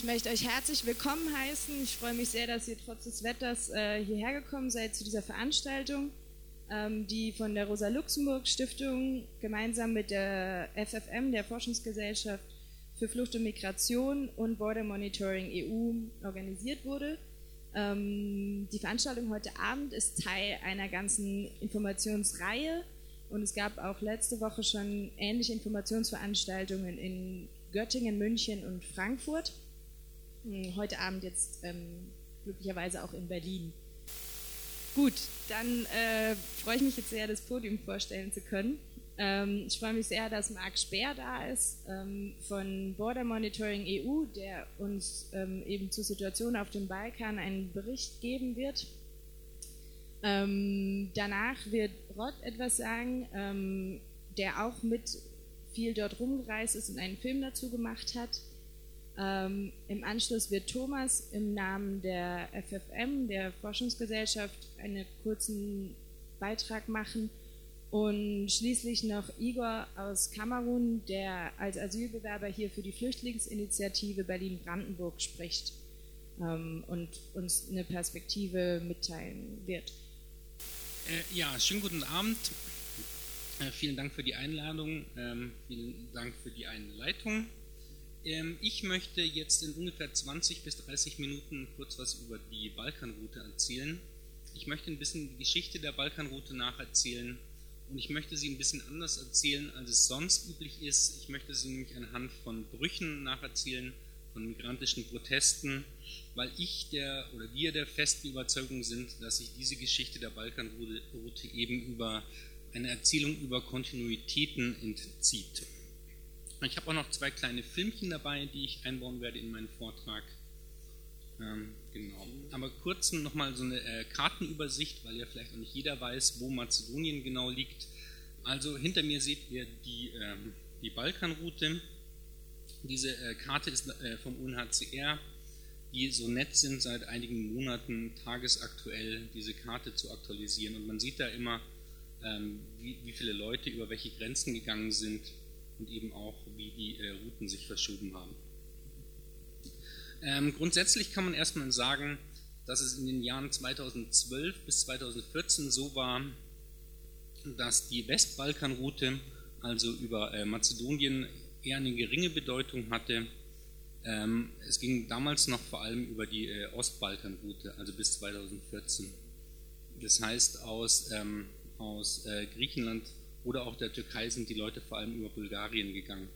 ich möchte euch herzlich willkommen heißen. Ich freue mich sehr, dass ihr trotz des Wetters äh, hierher gekommen seid zu dieser Veranstaltung, ähm, die von der Rosa-Luxemburg-Stiftung gemeinsam mit der FFM, der Forschungsgesellschaft für Flucht und Migration und Border Monitoring EU organisiert wurde. Ähm, die Veranstaltung heute Abend ist Teil einer ganzen Informationsreihe und es gab auch letzte Woche schon ähnliche Informationsveranstaltungen in Göttingen, München und Frankfurt. Hm, heute Abend jetzt ähm, glücklicherweise auch in Berlin. Gut, dann äh, freue ich mich jetzt sehr, das Podium vorstellen zu können. Ähm, ich freue mich sehr, dass Marc Speer da ist ähm, von Border Monitoring EU, der uns ähm, eben zur Situation auf dem Balkan einen Bericht geben wird. Ähm, danach wird Rod etwas sagen, ähm, der auch mit viel dort rumgereist ist und einen Film dazu gemacht hat. Ähm, Im Anschluss wird Thomas im Namen der FFM, der Forschungsgesellschaft, einen kurzen Beitrag machen und schließlich noch Igor aus Kamerun, der als Asylbewerber hier für die Flüchtlingsinitiative Berlin-Brandenburg spricht ähm, und uns eine Perspektive mitteilen wird. Äh, ja, schönen guten Abend. Äh, vielen Dank für die Einladung, ähm, vielen Dank für die Einleitung. Ähm, ich möchte jetzt in ungefähr 20 bis 30 Minuten kurz was über die Balkanroute erzählen. Ich möchte ein bisschen die Geschichte der Balkanroute nacherzählen und ich möchte sie ein bisschen anders erzählen, als es sonst üblich ist. Ich möchte sie nämlich anhand von Brüchen nacherzählen, von migrantischen Protesten, weil ich der oder wir der festen Überzeugung sind, dass sich diese Geschichte der Balkanroute eben über eine Erzählung über Kontinuitäten entzieht. Ich habe auch noch zwei kleine Filmchen dabei, die ich einbauen werde in meinen Vortrag. Ähm, genau. Aber kurz nochmal so eine äh, Kartenübersicht, weil ja vielleicht auch nicht jeder weiß, wo Mazedonien genau liegt. Also hinter mir seht ihr die, ähm, die Balkanroute. Diese äh, Karte ist äh, vom UNHCR, die so nett sind, seit einigen Monaten tagesaktuell diese Karte zu aktualisieren. Und man sieht da immer, ähm, wie, wie viele Leute über welche Grenzen gegangen sind und eben auch, wie die äh, Routen sich verschoben haben. Ähm, grundsätzlich kann man erstmal sagen, dass es in den Jahren 2012 bis 2014 so war, dass die Westbalkanroute, also über äh, Mazedonien, eher eine geringe Bedeutung hatte. Ähm, es ging damals noch vor allem über die äh, Ostbalkanroute, also bis 2014. Das heißt, aus, ähm, aus äh, Griechenland oder auch der Türkei sind die Leute vor allem über Bulgarien gegangen.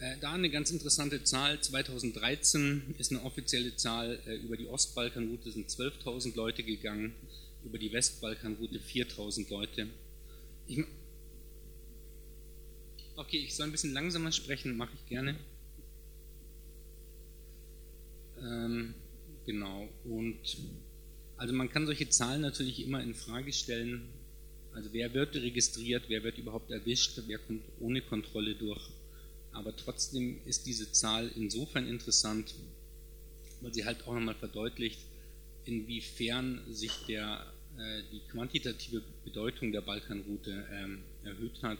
Äh, da eine ganz interessante Zahl, 2013 ist eine offizielle Zahl, äh, über die Ostbalkanroute sind 12.000 Leute gegangen, über die Westbalkanroute 4.000 Leute. Ich, okay, ich soll ein bisschen langsamer sprechen, mache ich gerne. Ähm, genau, und also man kann solche Zahlen natürlich immer in Frage stellen, also wer wird registriert, wer wird überhaupt erwischt, wer kommt ohne Kontrolle durch. Aber trotzdem ist diese Zahl insofern interessant, weil sie halt auch nochmal verdeutlicht, inwiefern sich der, äh, die quantitative Bedeutung der Balkanroute ähm, erhöht hat,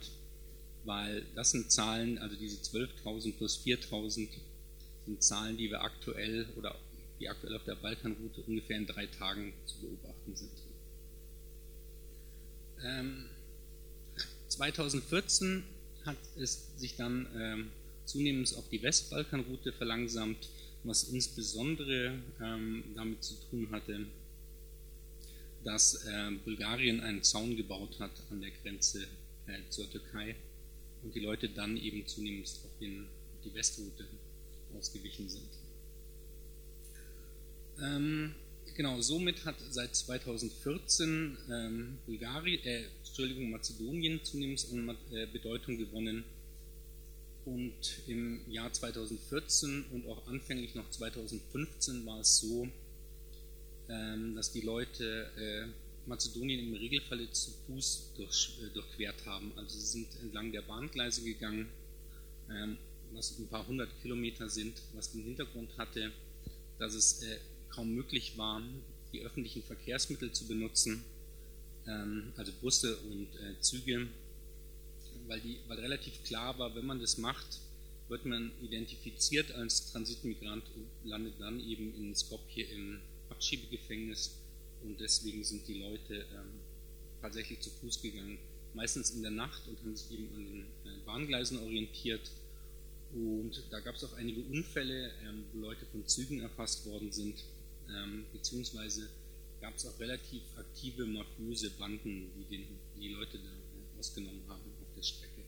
weil das sind Zahlen, also diese 12.000 plus 4.000 sind Zahlen, die wir aktuell oder die aktuell auf der Balkanroute ungefähr in drei Tagen zu beobachten sind. 2014 ähm, hat es sich dann ähm, zunehmend auf die Westbalkanroute verlangsamt, was insbesondere ähm, damit zu tun hatte, dass äh, Bulgarien einen Zaun gebaut hat an der Grenze äh, zur Türkei und die Leute dann eben zunehmend auf den, die Westroute ausgewichen sind. Ähm, Genau, somit hat seit 2014 ähm, Bulgarien, äh, Entschuldigung, Mazedonien zunehmend an äh, Bedeutung gewonnen. Und im Jahr 2014 und auch anfänglich noch 2015 war es so, ähm, dass die Leute äh, Mazedonien im Regelfall zu Fuß durch, äh, durchquert haben. Also sie sind entlang der Bahngleise gegangen, ähm, was ein paar hundert Kilometer sind, was den Hintergrund hatte, dass es äh, kaum möglich war, die öffentlichen Verkehrsmittel zu benutzen, ähm, also Busse und äh, Züge, weil, die, weil relativ klar war, wenn man das macht, wird man identifiziert als Transitmigrant und landet dann eben in Skopje im Abschiebegefängnis. Und deswegen sind die Leute ähm, tatsächlich zu Fuß gegangen, meistens in der Nacht und haben sich eben an den äh, Bahngleisen orientiert. Und da gab es auch einige Unfälle, ähm, wo Leute von Zügen erfasst worden sind, ähm, beziehungsweise gab es auch relativ aktive mafiöse Banden, die den, die Leute da äh, ausgenommen haben auf der Strecke.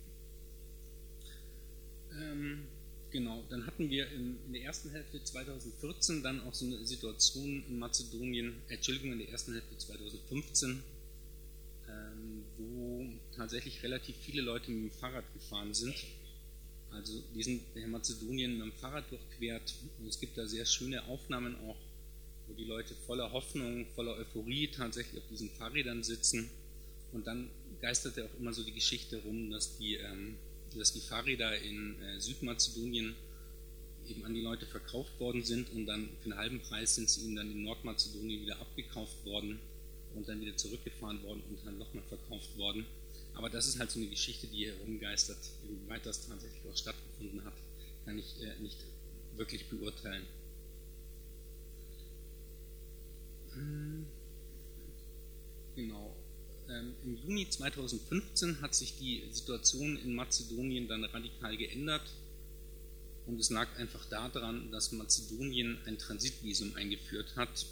Ähm, genau, dann hatten wir in, in, der ersten Hälfte 2014 dann auch so eine Situation in Mazedonien, Entschuldigung, in der ersten Hälfte 2015, ähm, wo tatsächlich relativ viele Leute mit dem Fahrrad gefahren sind. Also die sind in Mazedonien mit dem Fahrrad durchquert und es gibt da sehr schöne Aufnahmen auch, wo die Leute voller Hoffnung, voller Euphorie tatsächlich auf diesen Fahrrädern sitzen und dann geisterte auch immer so die Geschichte rum, dass die ähm, dass die Fahrräder in äh, Südmazedonien eben an die Leute verkauft worden sind und dann für einen halben Preis sind sie ihnen dann in Nordmazedonien wieder abgekauft worden und dann wieder zurückgefahren worden und dann nochmal verkauft worden. Aber das ist halt so eine Geschichte, die herumgeistert. Inwieweit das tatsächlich auch stattgefunden hat, kann ich äh, nicht wirklich beurteilen. Genau. Ähm, Im Juni 2015 hat sich die Situation in Mazedonien dann radikal geändert und es lag einfach daran, dass Mazedonien ein Transitvisum eingeführt hat,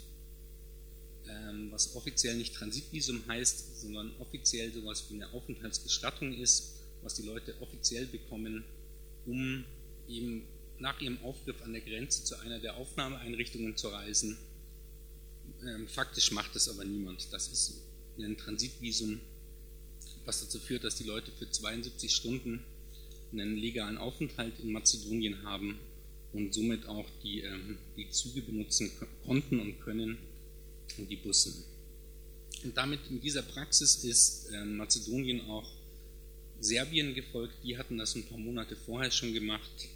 ähm, was offiziell nicht Transitvisum heißt, sondern offiziell sowas wie eine Aufenthaltsgestattung ist, was die Leute offiziell bekommen, um eben nach ihrem Aufgriff an der Grenze zu einer der Aufnahmeeinrichtungen zu reisen. Ähm, faktisch macht es aber niemand. Das ist ein Transitvisum, was dazu führt, dass die Leute für 72 Stunden einen legalen Aufenthalt in Mazedonien haben und somit auch die, ähm, die Züge benutzen konnten und können und die Busse. Und damit in dieser Praxis ist äh, Mazedonien auch Serbien gefolgt. Die hatten das ein paar Monate vorher schon gemacht.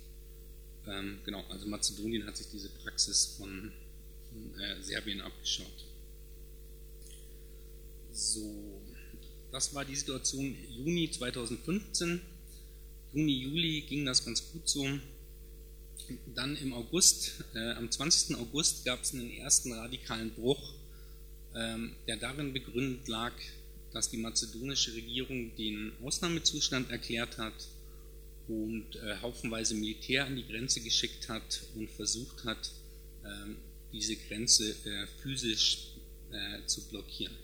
Ähm, genau, also Mazedonien hat sich diese Praxis von äh, Serbien abgeschaut. So, das war die Situation Juni 2015. Juni, Juli ging das ganz gut so. Dann im August, äh, am 20. August gab es einen ersten radikalen Bruch, ähm, der darin begründet lag, dass die mazedonische Regierung den Ausnahmezustand erklärt hat und äh, haufenweise Militär an die Grenze geschickt hat und versucht hat, äh, diese Grenze äh, physisch äh, zu blockieren.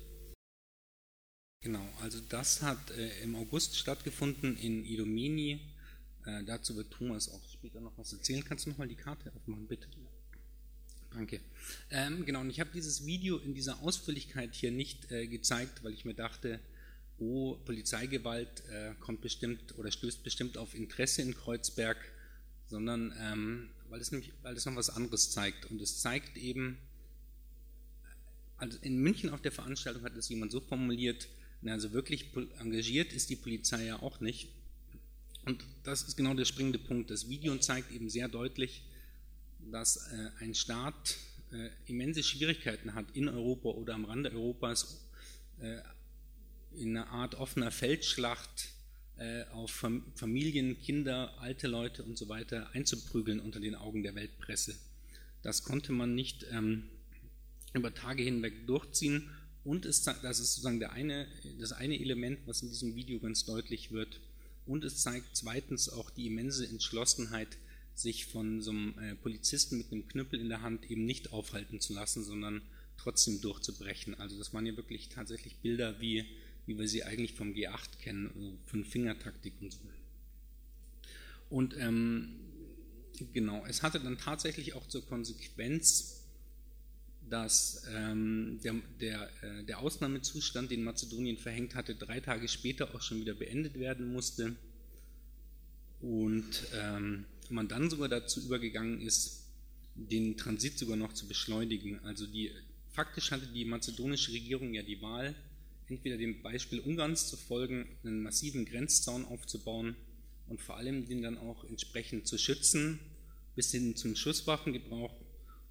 Genau, also das hat äh, im August stattgefunden in Idomeni. Äh, dazu wird Thomas auch später noch was erzählen. Kannst du nochmal die Karte aufmachen, bitte? Danke. Ähm, genau, und ich habe dieses Video in dieser Ausführlichkeit hier nicht äh, gezeigt, weil ich mir dachte, oh, Polizeigewalt äh, kommt bestimmt oder stößt bestimmt auf Interesse in Kreuzberg, sondern ähm, weil, es nämlich, weil es noch was anderes zeigt. Und es zeigt eben, also in München auf der Veranstaltung hat es jemand so formuliert, also wirklich engagiert ist die Polizei ja auch nicht. Und das ist genau der springende Punkt. Das Video zeigt eben sehr deutlich, dass äh, ein Staat äh, immense Schwierigkeiten hat, in Europa oder am Rande Europas äh, in einer Art offener Feldschlacht auf Familien, Kinder, alte Leute und so weiter einzuprügeln unter den Augen der Weltpresse. Das konnte man nicht ähm, über Tage hinweg durchziehen und es, das ist sozusagen eine, das eine Element, was in diesem Video ganz deutlich wird. Und es zeigt zweitens auch die immense Entschlossenheit, sich von so einem äh, Polizisten mit einem Knüppel in der Hand eben nicht aufhalten zu lassen, sondern trotzdem durchzubrechen. Also das waren ja wirklich tatsächlich Bilder, wie, wie wir sie eigentlich vom G8 kennen, also Fünf-Finger-Taktik und so. Und ähm, genau, es hatte dann tatsächlich auch zur Konsequenz, dass ähm, der, der, äh, der Ausnahmezustand, den Mazedonien verhängt hatte, drei Tage später auch schon wieder beendet werden musste und ähm, man dann sogar dazu übergegangen ist, den Transit sogar noch zu beschleunigen. Also die, faktisch hatte die mazedonische Regierung ja die Wahl, entweder dem Beispiel Ungarns zu folgen, einen massiven Grenzzaun aufzubauen und vor allem den dann auch entsprechend zu schützen, bis hin zum Schusswaffengebrauch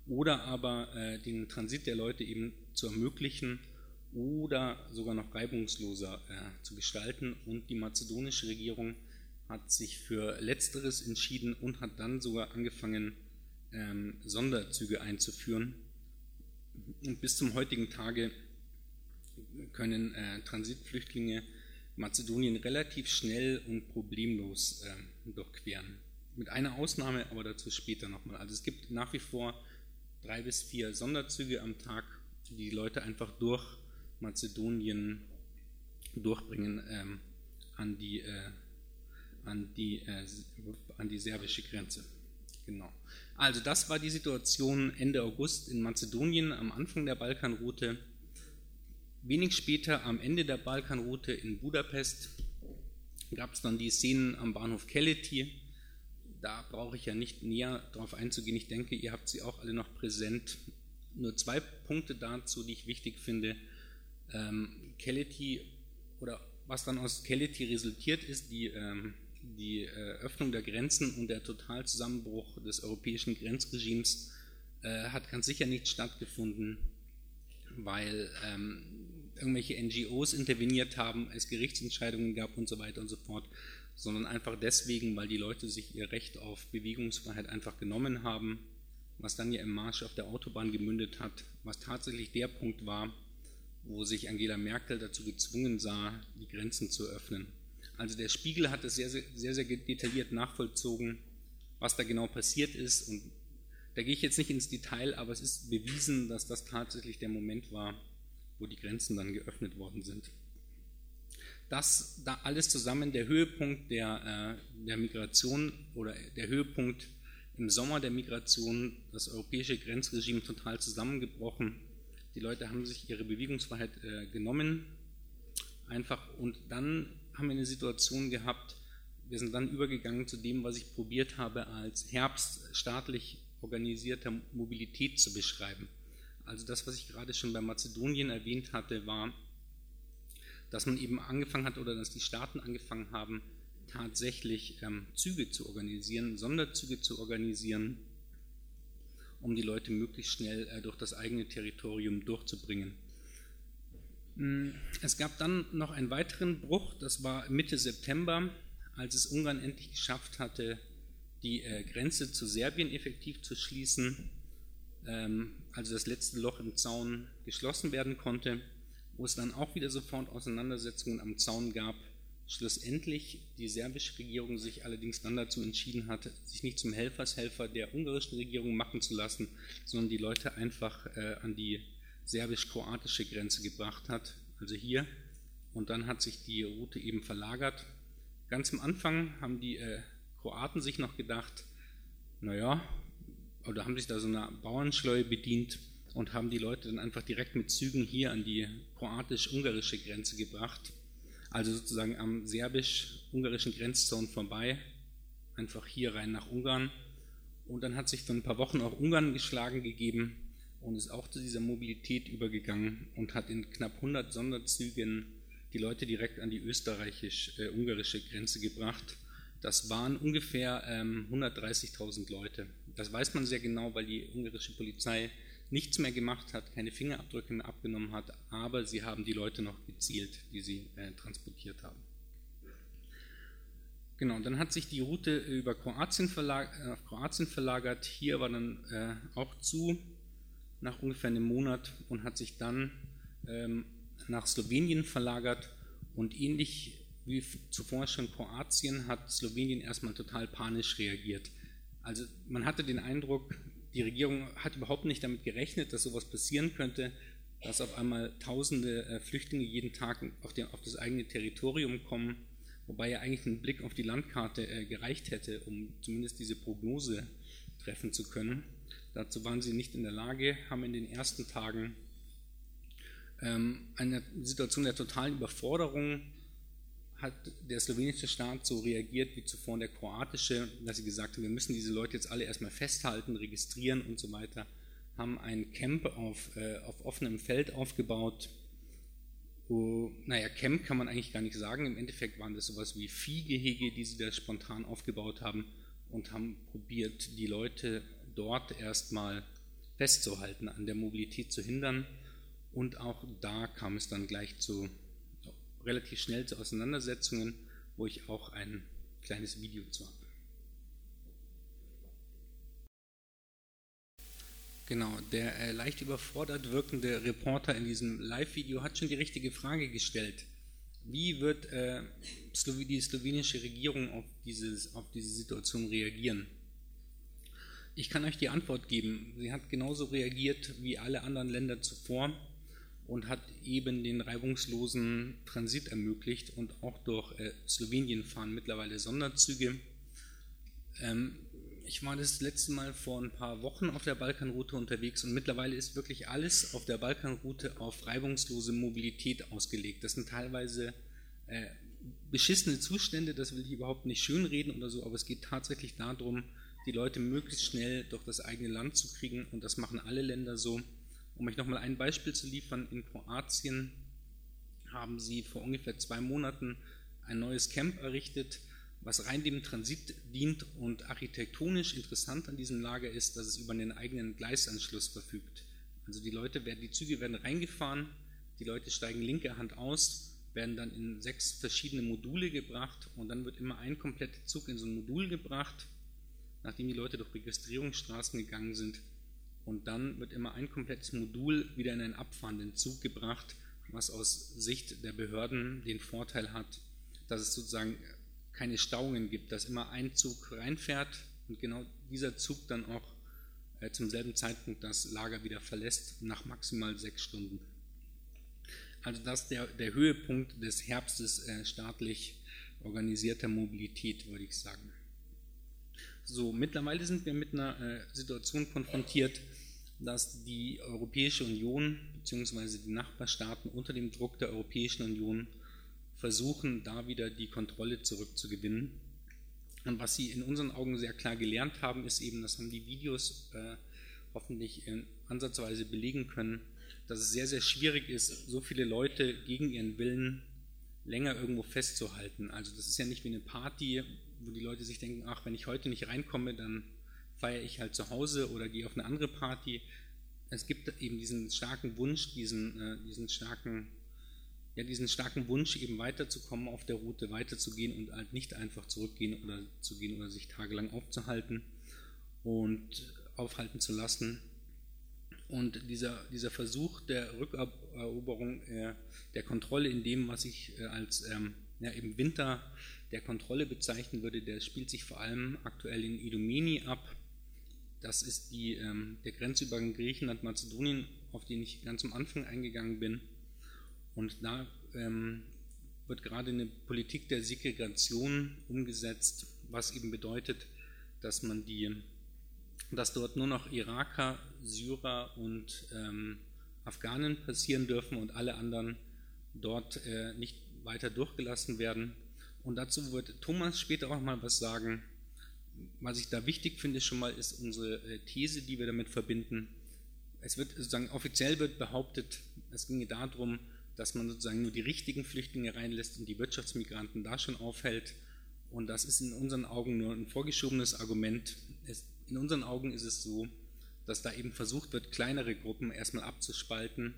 oder aber äh, den Transit der Leute eben zu ermöglichen oder sogar noch reibungsloser äh, zu gestalten. Und die mazedonische Regierung hat sich für Letzteres entschieden und hat dann sogar angefangen, ähm, Sonderzüge einzuführen. Und bis zum heutigen Tage können äh, Transitflüchtlinge Mazedonien relativ schnell und problemlos äh, durchqueren. Mit einer Ausnahme, aber dazu später nochmal. Also es gibt nach wie vor drei bis vier Sonderzüge am Tag, die die Leute einfach durch Mazedonien durchbringen ähm, an, die, äh, an, die, äh, an die serbische Grenze. Genau. Also das war die Situation Ende August in Mazedonien am Anfang der Balkanroute. Wenig später am Ende der Balkanroute in Budapest gab es dann die Szenen am Bahnhof Keleti. Da brauche ich ja nicht näher darauf einzugehen. Ich denke, ihr habt sie auch alle noch präsent. Nur zwei Punkte dazu, die ich wichtig finde. Ähm, Keleti oder was dann aus Keleti resultiert ist, die, ähm, die äh, Öffnung der Grenzen und der Totalzusammenbruch des europäischen Grenzregimes äh, hat ganz sicher nicht stattgefunden, weil ähm, irgendwelche NGOs interveniert haben, es Gerichtsentscheidungen gab und so weiter und so fort, sondern einfach deswegen, weil die Leute sich ihr Recht auf Bewegungsfreiheit einfach genommen haben, was dann ja im Marsch auf der Autobahn gemündet hat, was tatsächlich der Punkt war, wo sich Angela Merkel dazu gezwungen sah, die Grenzen zu öffnen. Also der Spiegel hat es sehr, sehr, sehr, detailliert nachvollzogen, was da genau passiert ist. Und da gehe ich jetzt nicht ins Detail, aber es ist bewiesen, dass das tatsächlich der Moment war, wo die Grenzen dann geöffnet worden sind. Das da alles zusammen der Höhepunkt der, äh, der Migration oder der Höhepunkt im Sommer der Migration, das europäische Grenzregime total zusammengebrochen. Die Leute haben sich ihre Bewegungsfreiheit äh, genommen, einfach und dann haben wir eine Situation gehabt, wir sind dann übergegangen zu dem, was ich probiert habe, als Herbst staatlich organisierter Mobilität zu beschreiben. Also das, was ich gerade schon bei Mazedonien erwähnt hatte, war, dass man eben angefangen hat oder dass die Staaten angefangen haben, tatsächlich ähm, Züge zu organisieren, Sonderzüge zu organisieren, um die Leute möglichst schnell äh, durch das eigene Territorium durchzubringen. Hm, es gab dann noch einen weiteren Bruch, das war Mitte September, als es Ungarn endlich geschafft hatte, die äh, Grenze zu Serbien effektiv zu schließen also das letzte Loch im Zaun geschlossen werden konnte, wo es dann auch wieder sofort Auseinandersetzungen am Zaun gab. Schlussendlich die serbische Regierung sich allerdings dann dazu entschieden hat, sich nicht zum Helfershelfer der ungarischen Regierung machen zu lassen, sondern die Leute einfach äh, an die serbisch-kroatische Grenze gebracht hat, also hier. Und dann hat sich die Route eben verlagert. Ganz am Anfang haben die äh, Kroaten sich noch gedacht, naja, oder haben sich da so einer Bauernschleue bedient und haben die Leute dann einfach direkt mit Zügen hier an die kroatisch-ungarische Grenze gebracht. Also sozusagen am serbisch-ungarischen Grenzzaun vorbei, einfach hier rein nach Ungarn. Und dann hat sich für ein paar Wochen auch Ungarn geschlagen gegeben und ist auch zu dieser Mobilität übergegangen und hat in knapp 100 Sonderzügen die Leute direkt an die österreichisch-ungarische Grenze gebracht. Das waren ungefähr ähm, 130.000 Leute. Das weiß man sehr genau, weil die ungarische Polizei nichts mehr gemacht hat, keine Fingerabdrücke mehr abgenommen hat, aber sie haben die Leute noch gezielt, die sie äh, transportiert haben. Genau, dann hat sich die Route über Kroatien, verlag, äh, Kroatien verlagert. Hier war dann äh, auch zu, nach ungefähr einem Monat, und hat sich dann ähm, nach Slowenien verlagert. Und ähnlich wie zuvor schon Kroatien hat Slowenien erstmal total panisch reagiert. Also man hatte den Eindruck, die Regierung hat überhaupt nicht damit gerechnet, dass sowas passieren könnte, dass auf einmal tausende äh, Flüchtlinge jeden Tag auf, den, auf, das eigene Territorium kommen, wobei ja eigentlich ein Blick auf die Landkarte äh, gereicht hätte, um zumindest diese Prognose treffen zu können. Dazu waren sie nicht in der Lage, haben in den ersten Tagen ähm, eine Situation der totalen Überforderung hat der slowenische Staat so reagiert wie zuvor der kroatische, dass sie gesagt haben, wir müssen diese Leute jetzt alle erstmal festhalten, registrieren und so weiter, haben ein Camp auf, äh, auf offenem Feld aufgebaut. Wo, naja, Camp kann man eigentlich gar nicht sagen, im Endeffekt waren das sowas wie Viehgehege, die sie da spontan aufgebaut haben und haben probiert, die Leute dort erstmal festzuhalten, an der Mobilität zu hindern. Und auch da kam es dann gleich zu relativ schnell zu Auseinandersetzungen, wo ich auch ein kleines Video zu haben. Genau, der äh, leicht überfordert wirkende Reporter in diesem Live-Video hat schon die richtige Frage gestellt. Wie wird äh, die slowenische Regierung auf, dieses, auf diese Situation reagieren? Ich kann euch die Antwort geben. Sie hat genauso reagiert wie alle anderen Länder zuvor und hat eben den reibungslosen Transit ermöglicht und auch durch äh, Slowenien fahren mittlerweile Sonderzüge. Ähm, ich war das letzte Mal vor ein paar Wochen auf der Balkanroute unterwegs und mittlerweile ist wirklich alles auf der Balkanroute auf reibungslose Mobilität ausgelegt. Das sind teilweise äh, beschissene Zustände, das will ich überhaupt nicht schönreden oder so, aber es geht tatsächlich darum, die Leute möglichst schnell durch das eigene Land zu kriegen und das machen alle Länder so. Um euch nochmal ein Beispiel zu liefern, in Kroatien haben sie vor ungefähr zwei Monaten ein neues Camp errichtet, was rein dem Transit dient und architektonisch interessant an diesem Lager ist, dass es über einen eigenen Gleisanschluss verfügt. Also die Leute werden, die Züge werden reingefahren, die Leute steigen linke Hand aus, werden dann in sechs verschiedene Module gebracht und dann wird immer ein kompletter Zug in so ein Modul gebracht, nachdem die Leute durch Registrierungsstraßen gegangen sind. Und dann wird immer ein komplettes Modul wieder in einen abfahrenden Zug gebracht, was aus Sicht der Behörden den Vorteil hat, dass es sozusagen keine Stauungen gibt, dass immer ein Zug reinfährt und genau dieser Zug dann auch äh, zum selben Zeitpunkt das Lager wieder verlässt, nach maximal sechs Stunden. Also das ist der, der Höhepunkt des Herbstes äh, staatlich organisierter Mobilität, würde ich sagen. So, mittlerweile sind wir mit einer äh, Situation konfrontiert, dass die Europäische Union bzw. die Nachbarstaaten unter dem Druck der Europäischen Union versuchen, da wieder die Kontrolle zurückzugewinnen. Und was sie in unseren Augen sehr klar gelernt haben, ist eben, das haben die Videos äh, hoffentlich in ansatzweise belegen können, dass es sehr, sehr schwierig ist, so viele Leute gegen ihren Willen länger irgendwo festzuhalten. Also das ist ja nicht wie eine Party, wo die Leute sich denken, ach, wenn ich heute nicht reinkomme, dann feiere ich halt zu Hause oder gehe auf eine andere Party. Es gibt eben diesen starken Wunsch, diesen, äh, diesen starken ja, diesen starken Wunsch, eben weiterzukommen auf der Route, weiterzugehen und halt nicht einfach zurückgehen oder zu gehen oder sich tagelang aufzuhalten und aufhalten zu lassen. Und dieser, dieser Versuch der Rückeroberung äh, der Kontrolle in dem, was ich äh, als ähm, ja, im Winter der Kontrolle bezeichnen würde, der spielt sich vor allem aktuell in Idomeni ab. Das ist die, ähm, der Grenzübergang Griechenland-Mazedonien, auf den ich ganz am Anfang eingegangen bin. Und da ähm, wird gerade eine Politik der Segregation umgesetzt, was eben bedeutet, dass man die, dass dort nur noch Iraker, Syrer und ähm, Afghanen passieren dürfen und alle anderen dort äh, nicht weiter durchgelassen werden. Und dazu wird Thomas später auch mal was sagen. Was ich da wichtig finde schon mal ist unsere äh, These, die wir damit verbinden. Es wird sozusagen offiziell wird behauptet, es ginge darum, dass man sozusagen nur die richtigen Flüchtlinge reinlässt und die Wirtschaftsmigranten da schon aufhält. Und das ist in unseren Augen nur ein vorgeschobenes Argument. Es, in unseren Augen ist es so, dass da eben versucht wird, kleinere Gruppen erstmal abzuspalten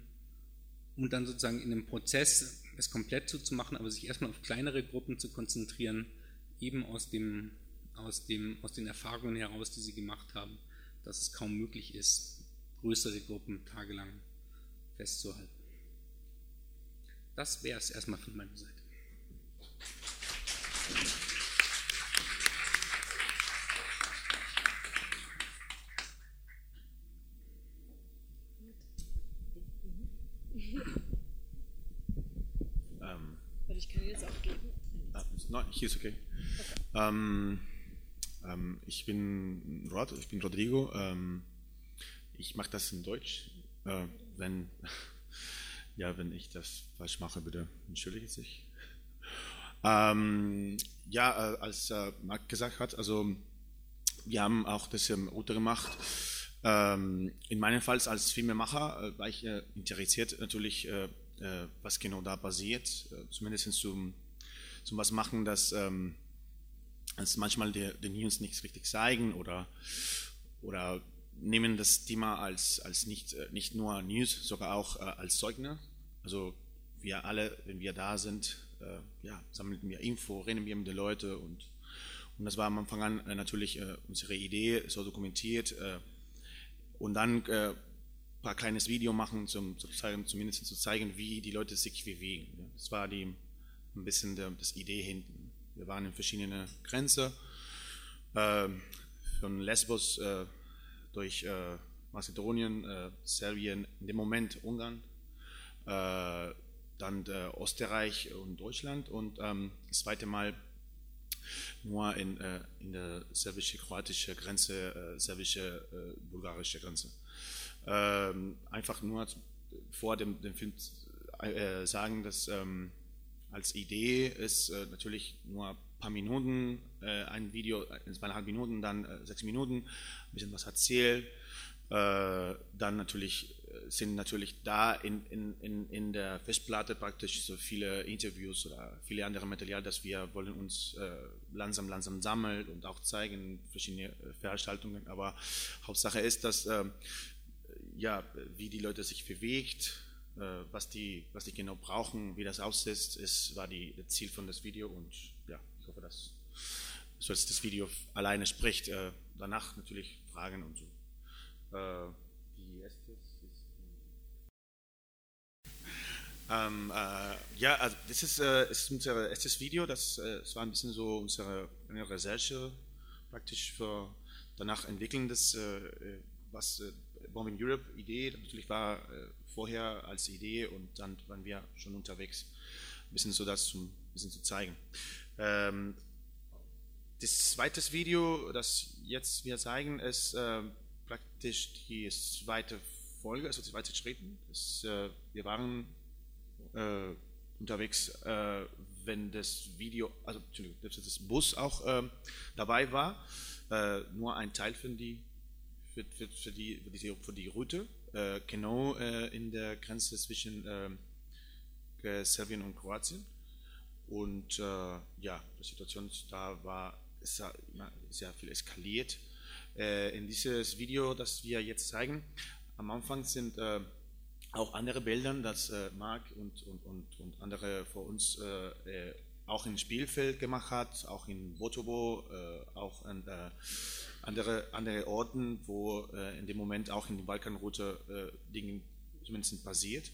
und dann sozusagen in einem Prozess es komplett zuzumachen, aber sich erstmal auf kleinere Gruppen zu konzentrieren, eben aus, dem, aus, dem, aus den Erfahrungen heraus, die sie gemacht haben, dass es kaum möglich ist, größere Gruppen tagelang festzuhalten. Das wäre es erstmal von meiner Seite. Ähm, ich kann jetzt auch geben. Nein, hier ist okay. okay. Ähm, ähm, ich bin Rod, ich bin Rodrigo. Ähm, ich mache das in Deutsch. Äh, wenn ja, wenn ich das falsch mache, bitte entschuldige sich. Ähm, ja, äh, als äh, Marc gesagt hat, also wir haben auch das ähm, Route gemacht. Ähm, in meinem Fall als Filmemacher äh, war ich äh, interessiert natürlich, äh, äh, was genau da passiert, zumindest zum, zum was machen, dass, ähm, dass manchmal die, die News nichts richtig zeigen oder, oder nehmen das Thema als, als nicht, äh, nicht nur News, sogar auch äh, als Zeugner. Also wir alle, wenn wir da sind, äh, ja, sammeln wir Info, reden wir mit den Leuten und Und das war am Anfang an äh, natürlich äh, unsere Idee, so dokumentiert. Äh, und dann ein paar kleines Video machen, zum, sozusagen, zumindest zu zeigen, wie die Leute sich bewegen. Das war die, ein bisschen der, das Idee hinten. Wir waren in verschiedenen Grenzen, äh, von Lesbos äh, durch äh, Mazedonien, äh, Serbien, in dem Moment Ungarn, äh, dann Österreich und Deutschland und ähm, das zweite Mal nur in, äh, in der serbische-kroatische Grenze, äh, serbische-bulgarische Grenze. Ähm, einfach nur vor dem, dem Film äh, sagen, dass ähm, als Idee ist äh, natürlich nur ein paar Minuten, äh, ein Video, äh, zweieinhalb Minuten, dann sechs Minuten, ein bisschen was erzählt, dann natürlich sind natürlich da in, in, in der Festplatte praktisch so viele Interviews oder viele andere Material, dass wir wollen uns äh, langsam, langsam sammeln und auch zeigen, verschiedene äh, Veranstaltungen. Aber Hauptsache ist, dass äh, ja, wie die Leute sich bewegt, äh, was, die, was die genau brauchen, wie das aussieht, ist, war die, das Ziel von das Video und ja, ich hoffe, dass so dass das Video alleine spricht. Äh, danach natürlich Fragen und so. Äh, die erste Ähm, äh, ja, also das ist, äh, ist unser erstes Video. Das, äh, das war ein bisschen so unsere Recherche praktisch für danach entwickeln das, äh, was äh, Bombing Europe Idee natürlich war äh, vorher als Idee und dann waren wir schon unterwegs, ein bisschen so das zum bisschen zu zeigen. Ähm, das zweite Video, das jetzt wir zeigen, ist äh, praktisch die zweite Folge, also die zweite Schritt. Das, wir waren äh, unterwegs, äh, wenn das Video, also das Bus auch äh, dabei war, äh, nur ein Teil für die, für, für, für die, für die, für die Route, äh, genau äh, in der Grenze zwischen Serbien und Kroatien. Und ja, die Situation da war sehr, sehr viel eskaliert. in dieses Video, das wir jetzt zeigen, am Anfang sind auch andere Bilder, das äh, Marc und, und, und, und, andere vor uns äh, äh, auch im Spielfeld gemacht hat, auch in Botobo, äh, auch an äh, andere, andere Orten, wo äh, in dem Moment auch in der Balkanroute äh, Dinge zumindest passiert.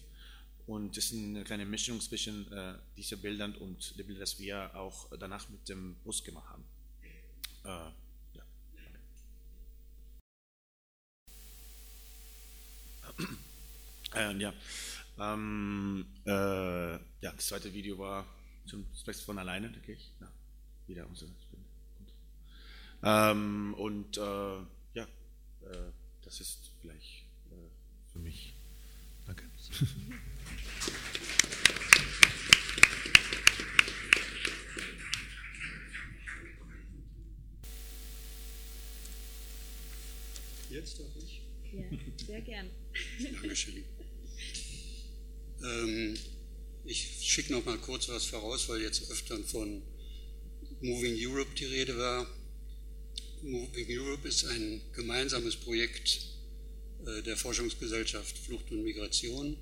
Und das ist eine kleine Mischung zwischen äh, diesen Bildern und den Bildern, das wir auch danach mit dem Bus gemacht haben. Äh, ja. Äh, ja. Ähm, äh, ja, das zweite Video war zum Specs von alleine, denke ich. Ja, wieder unser ähm, Und äh, ja, äh, das ist vielleicht äh, für mich. Danke. Jetzt darf ich? Ja, sehr gern. Dankeschön. Ähm, ich schicke noch mal kurz was voraus, weil jetzt öfter von Moving Europe die Rede war. Moving Europe ist ein gemeinsames Projekt äh, der Forschungsgesellschaft Flucht und Migration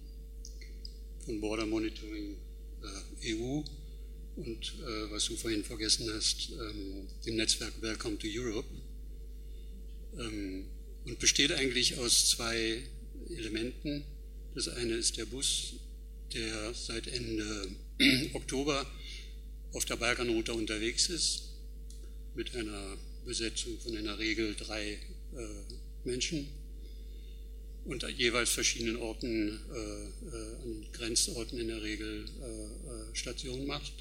von Border Monitoring äh, EU und äh, was du vorhin vergessen hast, ähm, dem Netzwerk Welcome to Europe ähm, und besteht eigentlich aus zwei Elementen. Das eine ist der Bus, der seit Ende Oktober auf der Balkanroute unterwegs ist, mit einer Besetzung von in der Regel drei äh, Menschen und jeweils verschiedenen Orten, äh, äh, an Grenzorten in der Regel Station macht.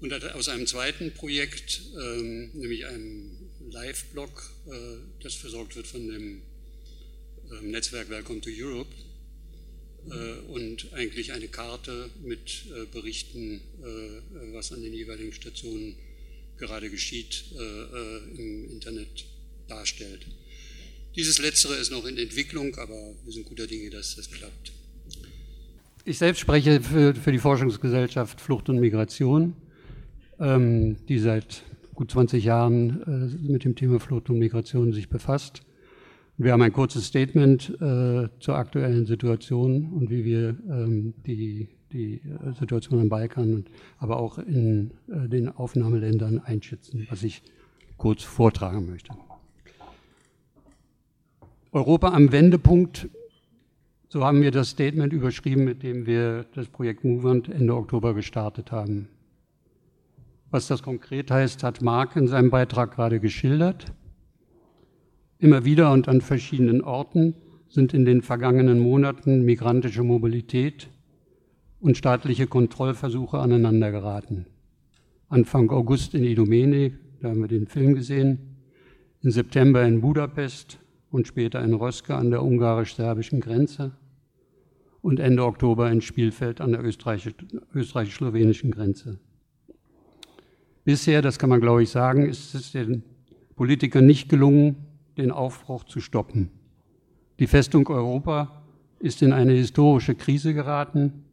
Und aus einem zweiten Projekt, ähm, nämlich einem Live-Blog, das versorgt wird von dem ähm, Netzwerk Welcome to Europe, und eigentlich eine Karte mit Berichten, was an den jeweiligen Stationen gerade geschieht, im Internet darstellt. Dieses Letztere ist noch in Entwicklung, aber wir sind guter Dinge, dass das klappt. Ich selbst spreche für, für die Forschungsgesellschaft Flucht und Migration, ähm, die seit gut 20 Jahren äh, mit dem Thema Flucht und Migration sich befasst. Wir haben ein kurzes Statement äh, zur aktuellen Situation und wie wir ähm, die die äh, Situation am Balkan, aber auch in äh, den Aufnahmeländern einschätzen, was ich kurz vortragen möchte. Europa am Wendepunkt, so haben wir das Statement überschrieben, mit dem wir das Projekt Movement Ende Oktober gestartet haben. Was das konkret heißt, hat Marc in seinem Beitrag gerade geschildert. Immer wieder und an verschiedenen Orten sind in den vergangenen Monaten migrantische Mobilität und staatliche Kontrollversuche aneinandergeraten. Anfang August in Idomeni, da haben wir den Film gesehen, im September in Budapest und später in Roske an der ungarisch-serbischen Grenze und Ende Oktober in Spielfeld an der österreichisch-slowenischen Grenze. Bisher, das kann man glaube ich sagen, ist es den Politikern nicht gelungen, den Aufbruch zu stoppen. Die Festung Europa ist in eine historische Krise geraten,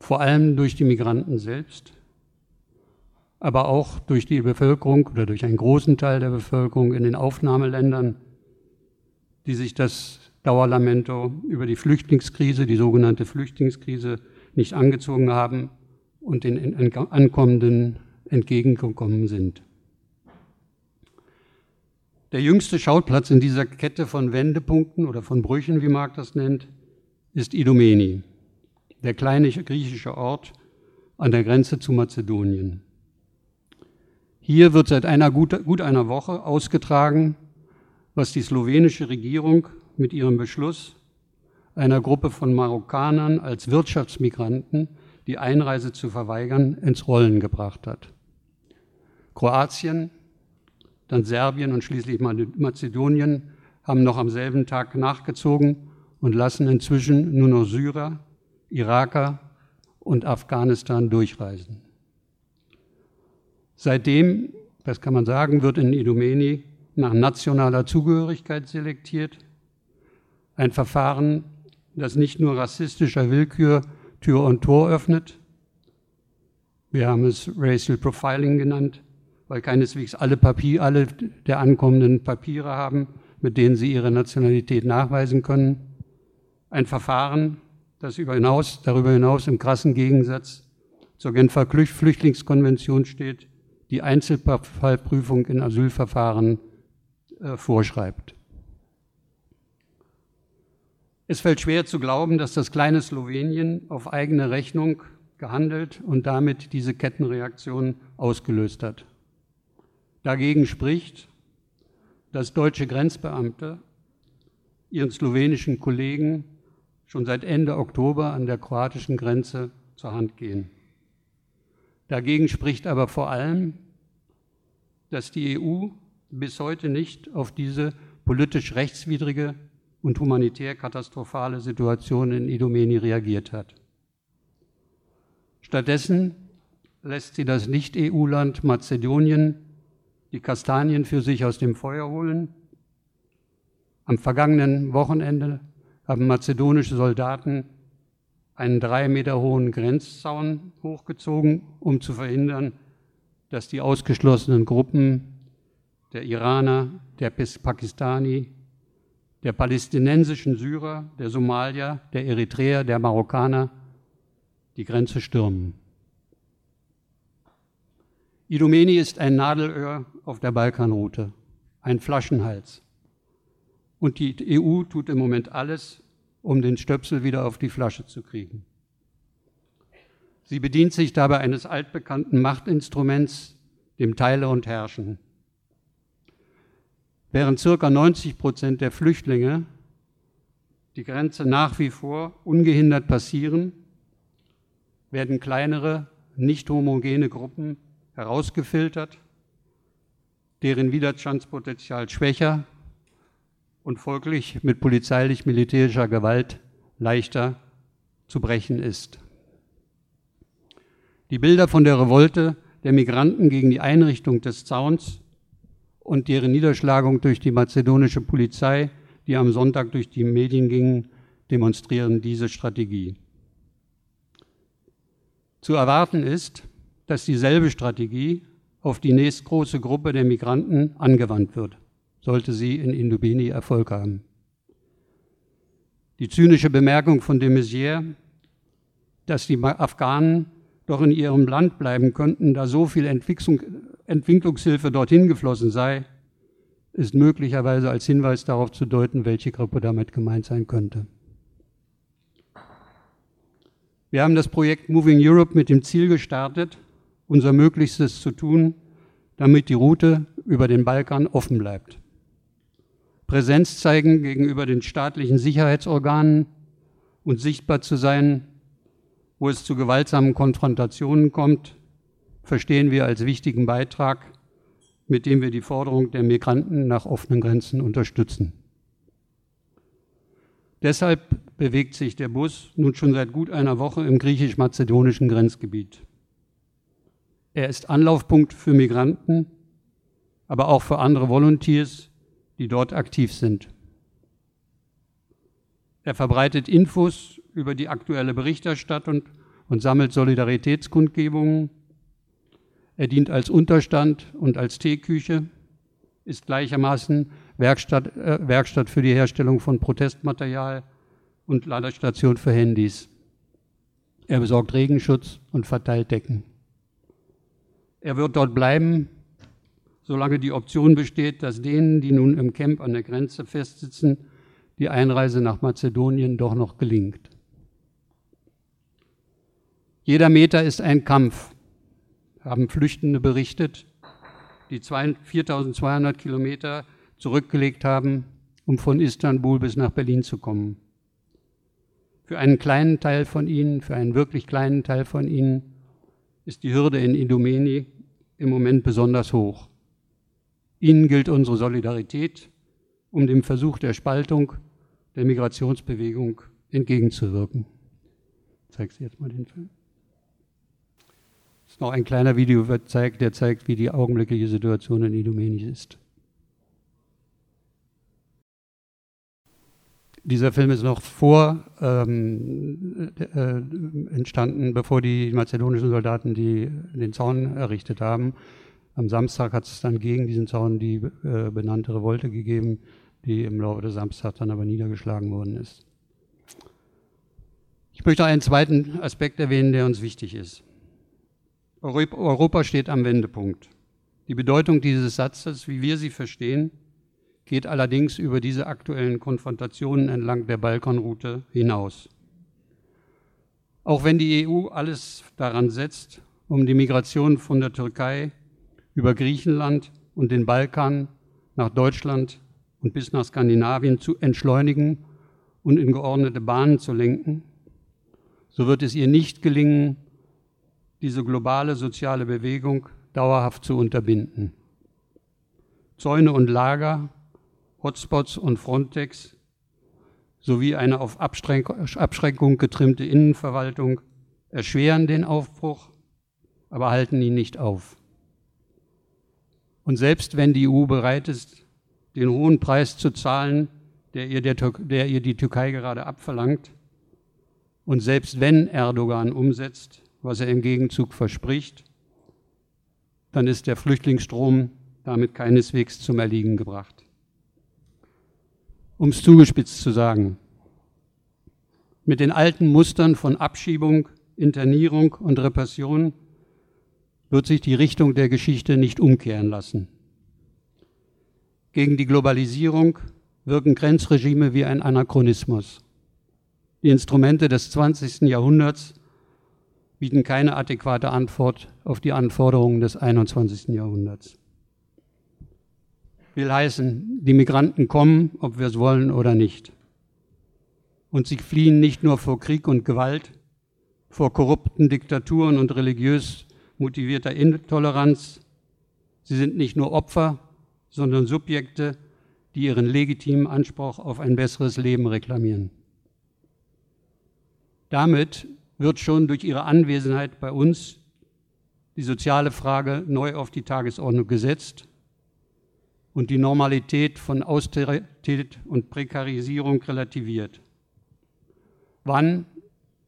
vor allem durch die Migranten selbst, aber auch durch die Bevölkerung oder durch einen großen Teil der Bevölkerung in den Aufnahmeländern, die sich das Dauerlamento über die Flüchtlingskrise, die sogenannte Flüchtlingskrise, nicht angezogen haben und den Ankommenden entgegengekommen sind. Der jüngste Schauplatz in dieser Kette von Wendepunkten oder von Brüchen, wie Marc das nennt, ist Idomeni, der kleine griechische Ort an der Grenze zu Mazedonien. Hier wird seit einer gut, gut einer Woche ausgetragen, was die slowenische Regierung mit ihrem Beschluss einer Gruppe von Marokkanern als Wirtschaftsmigranten die Einreise zu verweigern, ins Rollen gebracht hat. Kroatien, dann Serbien und schließlich Mazedonien haben noch am selben Tag nachgezogen und lassen inzwischen nur noch Syrer, Iraker und Afghanistan durchreisen. Seitdem, das kann man sagen, wird in Idomeni nach nationaler Zugehörigkeit selektiert. Ein Verfahren, das nicht nur rassistischer Willkür Tür und Tor öffnet. Wir haben es Racial Profiling genannt weil keineswegs alle, Papier, alle der ankommenden Papiere haben, mit denen sie ihre Nationalität nachweisen können. Ein Verfahren, das über hinaus, darüber hinaus im krassen Gegensatz zur Genfer Flüchtlingskonvention steht, die Einzelfallprüfung in Asylverfahren äh, vorschreibt. Es fällt schwer zu glauben, dass das kleine Slowenien auf eigene Rechnung gehandelt und damit diese Kettenreaktion ausgelöst hat. Dagegen spricht, dass deutsche Grenzbeamte ihren slowenischen Kollegen schon seit Ende Oktober an der kroatischen Grenze zur Hand gehen. Dagegen spricht aber vor allem, dass die EU bis heute nicht auf diese politisch rechtswidrige und humanitär katastrophale Situation in Idomeni reagiert hat. Stattdessen lässt sie das Nicht-EU-Land Mazedonien die Kastanien für sich aus dem Feuer holen. Am vergangenen Wochenende haben mazedonische Soldaten einen drei Meter hohen Grenzzaun hochgezogen, um zu verhindern, dass die ausgeschlossenen Gruppen der Iraner, der Pakistani, der palästinensischen Syrer, der Somalier, der Eritreer, der Marokkaner die Grenze stürmen. Idomeni ist ein Nadelöhr auf der Balkanroute, ein Flaschenhals. Und die EU tut im Moment alles, um den Stöpsel wieder auf die Flasche zu kriegen. Sie bedient sich dabei eines altbekannten Machtinstruments, dem Teile und Herrschen. Während circa 90 Prozent der Flüchtlinge die Grenze nach wie vor ungehindert passieren, werden kleinere, nicht homogene Gruppen herausgefiltert, deren Widerstandspotenzial schwächer und folglich mit polizeilich-militärischer Gewalt leichter zu brechen ist. Die Bilder von der Revolte der Migranten gegen die Einrichtung des Zauns und deren Niederschlagung durch die mazedonische Polizei, die am Sonntag durch die Medien gingen, demonstrieren diese Strategie. Zu erwarten ist, dass dieselbe Strategie auf die nächstgroße Gruppe der Migranten angewandt wird, sollte sie in Indubini Erfolg haben. Die zynische Bemerkung von de Maizière, dass die Afghanen doch in ihrem Land bleiben könnten, da so viel Entwicklung, Entwicklungshilfe dorthin geflossen sei, ist möglicherweise als Hinweis darauf zu deuten, welche Gruppe damit gemeint sein könnte. Wir haben das Projekt Moving Europe mit dem Ziel gestartet, unser Möglichstes zu tun, damit die Route über den Balkan offen bleibt. Präsenz zeigen gegenüber den staatlichen Sicherheitsorganen und sichtbar zu sein, wo es zu gewaltsamen Konfrontationen kommt, verstehen wir als wichtigen Beitrag, mit dem wir die Forderung der Migranten nach offenen Grenzen unterstützen. Deshalb bewegt sich der Bus nun schon seit gut einer Woche im griechisch-mazedonischen Grenzgebiet. Er ist Anlaufpunkt für Migranten, aber auch für andere Volunteers, die dort aktiv sind. Er verbreitet Infos über die aktuelle Berichterstattung und sammelt Solidaritätskundgebungen. Er dient als Unterstand und als Teeküche, ist gleichermaßen Werkstatt, äh, Werkstatt für die Herstellung von Protestmaterial und Ladestation für Handys. Er besorgt Regenschutz und verteilt Decken. Er wird dort bleiben, solange die Option besteht, dass denen, die nun im Camp an der Grenze festsitzen, die Einreise nach Mazedonien doch noch gelingt. Jeder Meter ist ein Kampf, haben Flüchtende berichtet, die 4200 Kilometer zurückgelegt haben, um von Istanbul bis nach Berlin zu kommen. Für einen kleinen Teil von ihnen, für einen wirklich kleinen Teil von ihnen, ist die Hürde in Idomeni im Moment besonders hoch. Ihnen gilt unsere Solidarität, um dem Versuch der Spaltung der Migrationsbewegung entgegenzuwirken. Ich zeige Sie jetzt mal den Film. Das ist noch ein kleiner Video, der zeigt, der zeigt, wie die augenblickliche Situation in Idomeni ist. Dieser Film ist noch vor ähm, äh, entstanden, bevor die mazedonischen Soldaten die, den Zaun errichtet haben. Am Samstag hat es dann gegen diesen Zaun die äh, benannte Revolte gegeben, die im Laufe des Samstags dann aber niedergeschlagen worden ist. Ich möchte einen zweiten Aspekt erwähnen, der uns wichtig ist. Europa steht am Wendepunkt. Die Bedeutung dieses Satzes, wie wir sie verstehen, geht allerdings über diese aktuellen Konfrontationen entlang der Balkanroute hinaus. Auch wenn die EU alles daran setzt, um die Migration von der Türkei über Griechenland und den Balkan nach Deutschland und bis nach Skandinavien zu entschleunigen und in geordnete Bahnen zu lenken, so wird es ihr nicht gelingen, diese globale soziale Bewegung dauerhaft zu unterbinden. Zäune und Lager Hotspots und Frontex sowie eine auf Abschreckung getrimmte Innenverwaltung erschweren den Aufbruch, aber halten ihn nicht auf. Und selbst wenn die EU bereit ist, den hohen Preis zu zahlen, der ihr, der, der ihr die Türkei gerade abverlangt, und selbst wenn Erdogan umsetzt, was er im Gegenzug verspricht, dann ist der Flüchtlingsstrom damit keineswegs zum Erliegen gebracht um es zugespitzt zu sagen. Mit den alten Mustern von Abschiebung, Internierung und Repression wird sich die Richtung der Geschichte nicht umkehren lassen. Gegen die Globalisierung wirken Grenzregime wie ein Anachronismus. Die Instrumente des 20. Jahrhunderts bieten keine adäquate Antwort auf die Anforderungen des 21. Jahrhunderts will heißen, die Migranten kommen, ob wir es wollen oder nicht. Und sie fliehen nicht nur vor Krieg und Gewalt, vor korrupten Diktaturen und religiös motivierter Intoleranz. Sie sind nicht nur Opfer, sondern Subjekte, die ihren legitimen Anspruch auf ein besseres Leben reklamieren. Damit wird schon durch ihre Anwesenheit bei uns die soziale Frage neu auf die Tagesordnung gesetzt und die Normalität von Austerität und Prekarisierung relativiert. Wann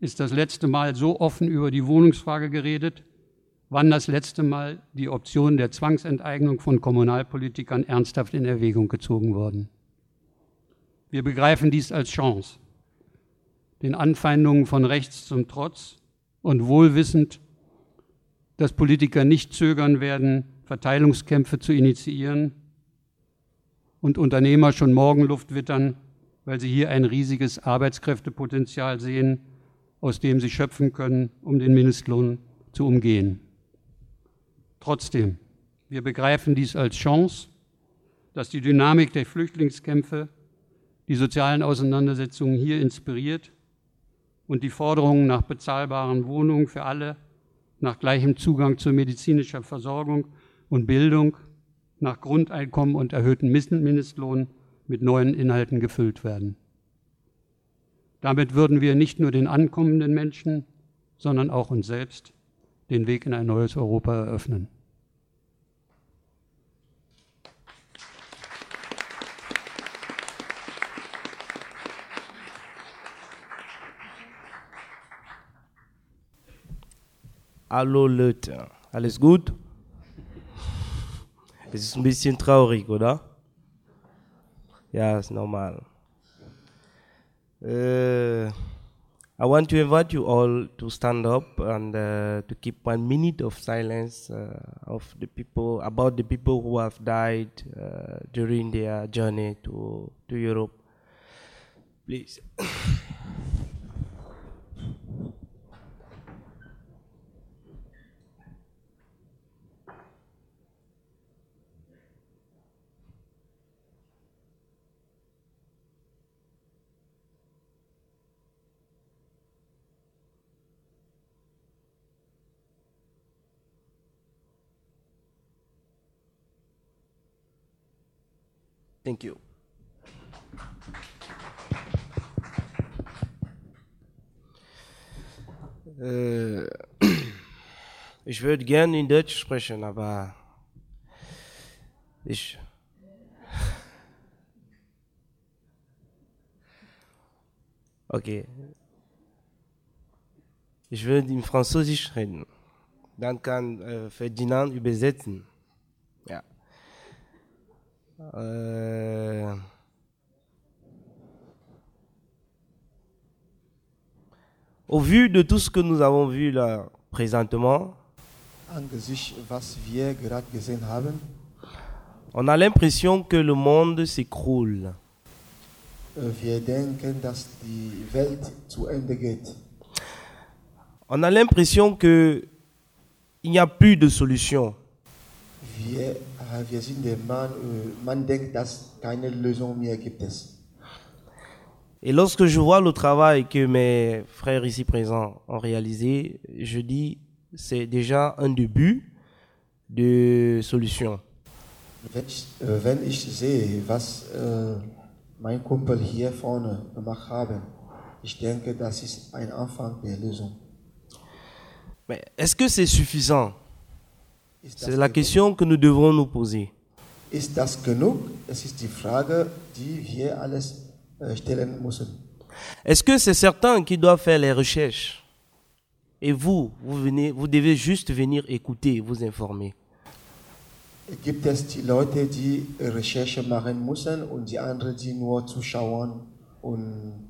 ist das letzte Mal so offen über die Wohnungsfrage geredet? Wann das letzte Mal die Option der Zwangsenteignung von Kommunalpolitikern ernsthaft in Erwägung gezogen worden? Wir begreifen dies als Chance. Den Anfeindungen von rechts zum Trotz und wohlwissend, dass Politiker nicht zögern werden, Verteilungskämpfe zu initiieren und Unternehmer schon morgen Luft wittern, weil sie hier ein riesiges Arbeitskräftepotenzial sehen, aus dem sie schöpfen können, um den Mindestlohn zu umgehen. Trotzdem, wir begreifen dies als Chance, dass die Dynamik der Flüchtlingskämpfe die sozialen Auseinandersetzungen hier inspiriert und die Forderungen nach bezahlbaren Wohnungen für alle, nach gleichem Zugang zur medizinischen Versorgung und Bildung, nach Grundeinkommen und erhöhten Mindestlohn mit neuen Inhalten gefüllt werden. Damit würden wir nicht nur den ankommenden Menschen, sondern auch uns selbst den Weg in ein neues Europa eröffnen. Hallo Leute, alles gut? Es ist ein bisschen traurig, oder? Ja, ist normal. Uh, I want to invite you all to stand up and uh, to keep one minute of silence uh, of the people about the people who have died uh, during their journey to to Europe. Please. Thank you. Äh, ich würde gerne in Deutsch sprechen, aber ich. Okay. Ich würde in Französisch reden. Dann kann äh, Ferdinand übersetzen. Euh, Au vu de tout ce que nous avons vu là présentement, on a l'impression que le monde s'écroule. geht. On a l'impression que il n'y a plus de solution. Wir, wir sind der Mann, man denkt, dass keine Lösung mehr gibt es. Et lorsque je vois le travail que mes frères ici présents ont réalisé, je dis c'est déjà un début de solution. Wenn ich, wenn ich sehe, was äh, mein Kumpel hier vorne gemacht haben, ich denke, das ist ein Anfang der Lösung. Mais est-ce que c'est suffisant? C'est la question que nous devrons nous poser. ist das genug? Es ist die Frage, die wir alles stellen müssen. Est-ce que c'est certains qui doivent faire les recherches? Et vous, vous venez, vous devez juste venir écouter, vous informer. Gibt es die Leute, die Recherche machen müssen und die anderen, die nur zuschauen und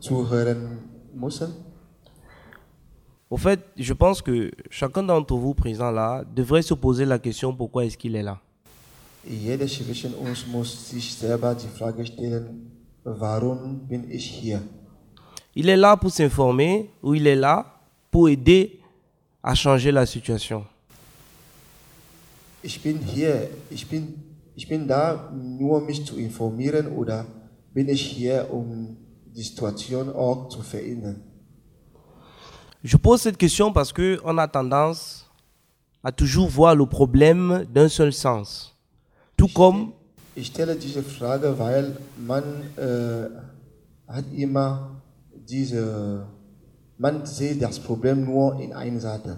zuhören müssen? Au fait, je pense que chacun d'entre vous présents là devrait se poser la question pourquoi est-ce qu'il est là? Il est là pour s'informer ou il est là pour aider à changer la situation? Ich bin hier, ich bin, ich bin da, nur mich zu informieren oder bin ich hier, um die Situation auch zu verändern? Je pose cette question parce que on a tendance à toujours voir le problème d'un seul sens. Tout comme Ich stelle diese Frage, weil man äh, hat immer diese, man sieht das Problem nur in einer Seite.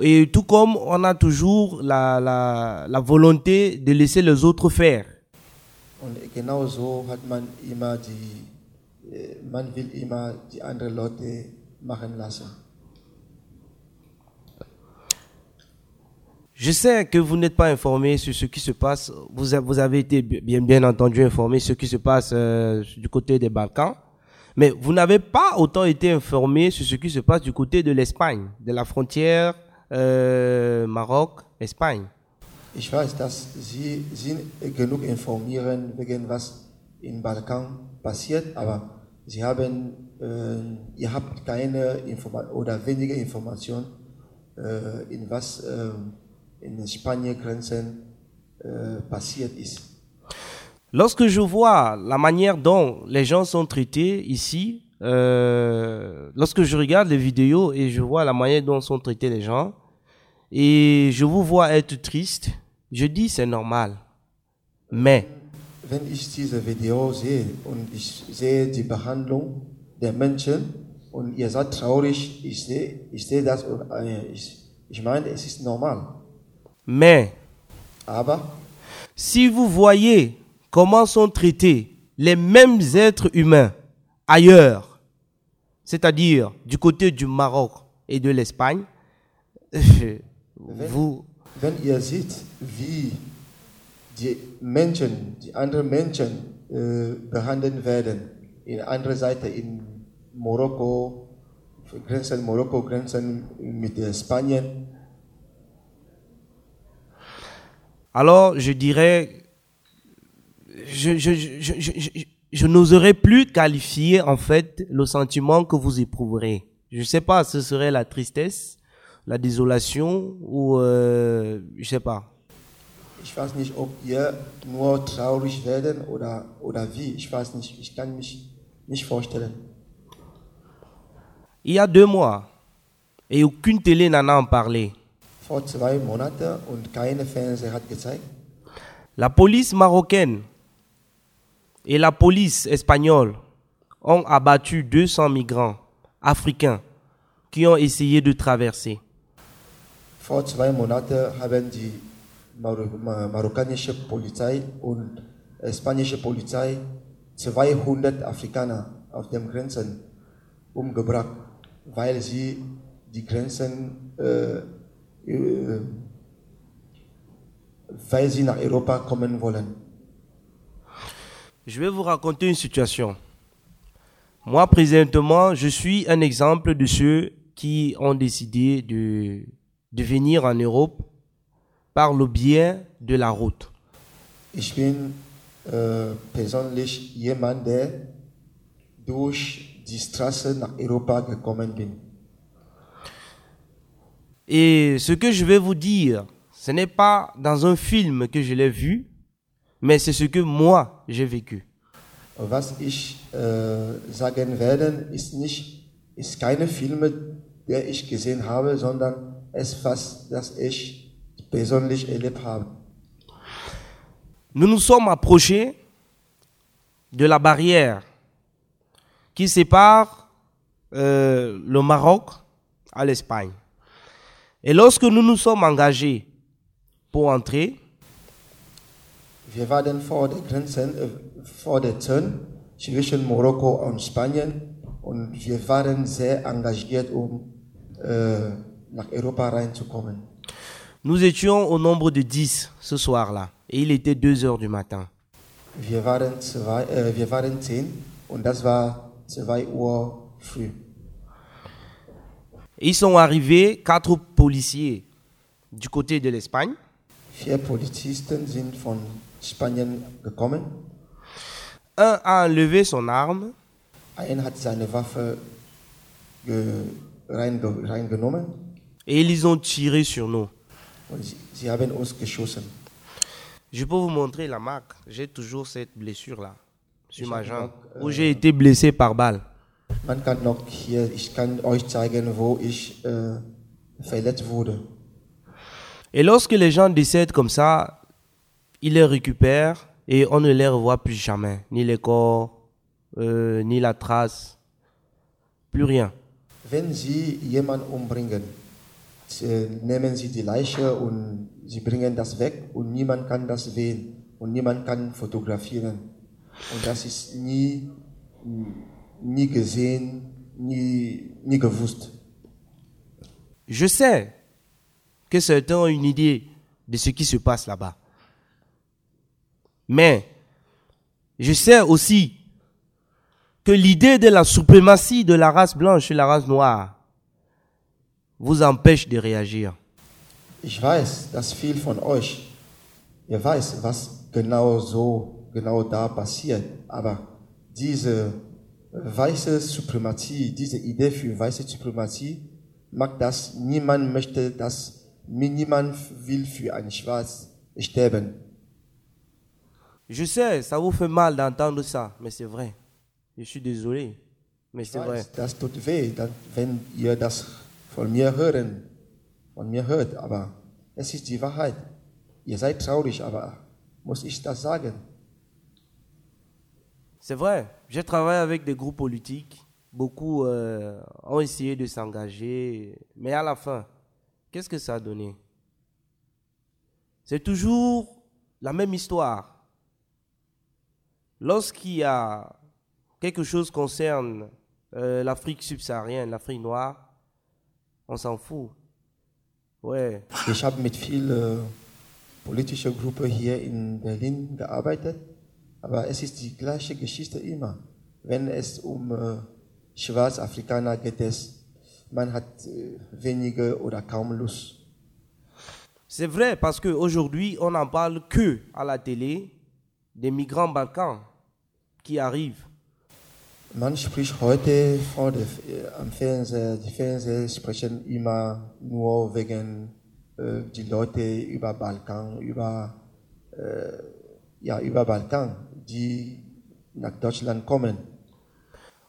et tout comme on a toujours la, la, la volonté de laisser les autres faire. Und genau so hat man immer die, äh, man will immer die anderen Leute Je sais que vous n'êtes pas informé sur ce qui se passe. Vous, avez été bien, bien entendu informé sur ce qui se passe euh, du côté des Balkans. Mais vous n'avez pas autant été informé sur ce qui se passe du côté de l'Espagne, de la frontière euh, Maroc-Espagne. Ich weiß, dass Sie sind genug informieren wegen was im Balkan passiert, aber Sie haben, äh, ihr habt keine Informa oder wenige Informationen, äh, in was äh, in Spanien Grenzen äh, passiert ist. Lorsque je vois la manière dont les gens sont traités ici, euh, lorsque je regarde les vidéos et je vois la manière dont sont traités les gens, et je vous vois être triste, je dis c'est normal. Mais Wenn ich diese Video sehe und ich sehe die Behandlung der Menschen und ihr seid traurig, ich sehe, ich sehe das und ich, ich meine, es ist normal. mais Aber si vous voyez comment sont traités les mêmes êtres humains ailleurs, c'est-à-dire du côté du Maroc et de l'Espagne, vous, wenn ihr seht, wie die Menschen, die anderen Menschen äh, behandelt werden, in anderer Seite in Marokko, Grenzen Marokko, Grenzen mit Spanien, alors je dirais, je, je, je, je, n'oserais plus qualifier en fait le sentiment que vous éprouverez. Je sais pas, ce serait la tristesse, la désolation ou euh, je sais pas. Ich weiß nicht, ob ihr nur traurig werden oder, oder wie, ich weiß nicht, ich kann mich nicht vorstellen. Il y a deux mois, et aucune télé n'en a en parlé, Vor zwei Monaten und keine Fernseher hat gezeigt, la police marocaine et la police espagnole ont abattu 200 migrants africains qui ont essayé de traverser. Vor zwei Monaten haben die marokkanische Polizei und spanische Polizei 200 Afrikaner auf den Grenzen umgebracht, weil sie die Grenzen, äh, äh, weil sie nach Europa kommen wollen. Je vais vous raconter une situation. Moi, présentement, je suis un exemple de ceux qui ont décidé de, de venir en Europe par le biais de la route. Ich bin äh, persönlich jemand, der durch die Straße nach Europa gekommen bin. Et ce que je vais vous dire, ce n'est pas dans un film que je l'ai vu, mais c'est ce que moi j'ai vécu. Was ich äh, sagen werde, ist nicht, ist keine Filme, die ich gesehen habe, sondern es was, das ich persönlich erlebt habe. Nous nous sommes approchés de la barrière qui sépare euh, le Maroc à l'Espagne. Et lorsque nous nous sommes engagés pour entrer, Wir waren vor der Grenze, äh, vor der Zone zwischen Marokko und Spanien und wir waren sehr engagiert, um äh, nach Europa reinzukommen. Nous étions au nombre de 10 ce soir-là. Et il était 2 heures du matin. Wir waren, zwei, äh, wir waren zehn und das war 2 Uhr früh. Et ils sont arrivés, quatre policiers du côté de l'Espagne. Vier Polizisten sind von Spanien gekommen. Un a enlevé son arme Ein hat seine Waffe ge reinge reingenommen et ils ont tiré sur nous. Sie, haben uns geschossen. Je peux vous montrer la marque. J'ai toujours cette blessure-là sur ma jambe où j'ai été blessé par balle. Man kann noch hier, ich kann euch zeigen, wo ich äh, verletzt wurde. Et lorsque les gens décèdent comme ça, ils les récupèrent et on ne les revoit plus jamais. Ni les corps, euh, ni la trace, plus rien. Wenn sie jemanden umbringen, nehmen sie die Leiche und sie bringen das weg und niemand kann das sehen und niemand kann fotografieren. Und das ist nie, nie gesehen, nie, nie gewusst. Je sais que certains ont une idée de ce qui se passe là-bas. Mais je sais aussi que l'idée de la suprématie de la race blanche et la race noire vous empêche de réagir. Ich weiß, dass viel von euch, ihr weiß, was genau so, genau da passiert, aber diese weiße Suprematie, diese Idee für weiße Suprematie, macht das, niemand möchte das, niemand will für Schwarz sterben. Je sais, ça vous fait mal d'entendre ça, mais c'est vrai. Je suis désolé, mais c'est vrai. weiß, das tut weh, dann, wenn ihr das das sagen? C'est vrai. J'ai travaillé avec des groupes politiques. Beaucoup euh, ont essayé de s'engager. Mais à la fin, qu'est-ce que ça a donné? C'est toujours la même histoire. Lorsqu'il y a quelque chose concerne euh, l'Afrique subsaharienne, l'Afrique noire, on s'en fout. Ouais. Ich habe mit vielen politischen Gruppen hier in Berlin gearbeitet, aber es ist die gleiche Geschichte immer. Wenn es um äh, Schwarzafrikaner geht, es, man hat äh, wenige oder kaum Lust. C'est vrai parce qu'aujourd'hui, on n'en parle que à la télé des migrants balkans qui arrivent. Man spricht heute vor der, äh, am Fernseher, die Fernseher sprechen immer nur wegen äh, die Leute über Balkan, über, äh, ja, über Balkan, die nach Deutschland kommen.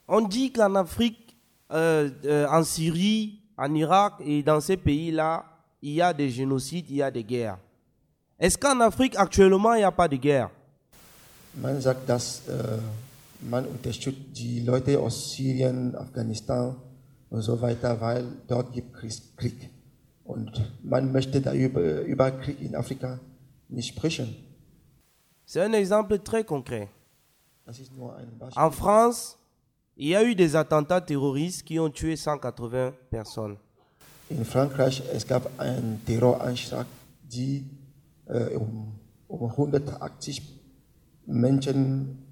On dit qu'en Afrique, euh, euh, en Syrie, en Irak et dans ces pays-là, il y a des génocides, il y a des guerres. Est-ce qu'en Afrique, actuellement, il n'y a pas de guerre Man sagt, dass äh, man unterstützt die Leute aus Syrien, Afghanistan und so weiter, weil dort gibt es Krieg. Und man möchte da über, über Krieg in Afrika nicht sprechen. C'est un exemple très concret. En France, il y a eu des attentats terroristes qui ont tué 180 personnes. In Frankreich es gab einen Terroranschlag, die äh, um, um 180 Menschen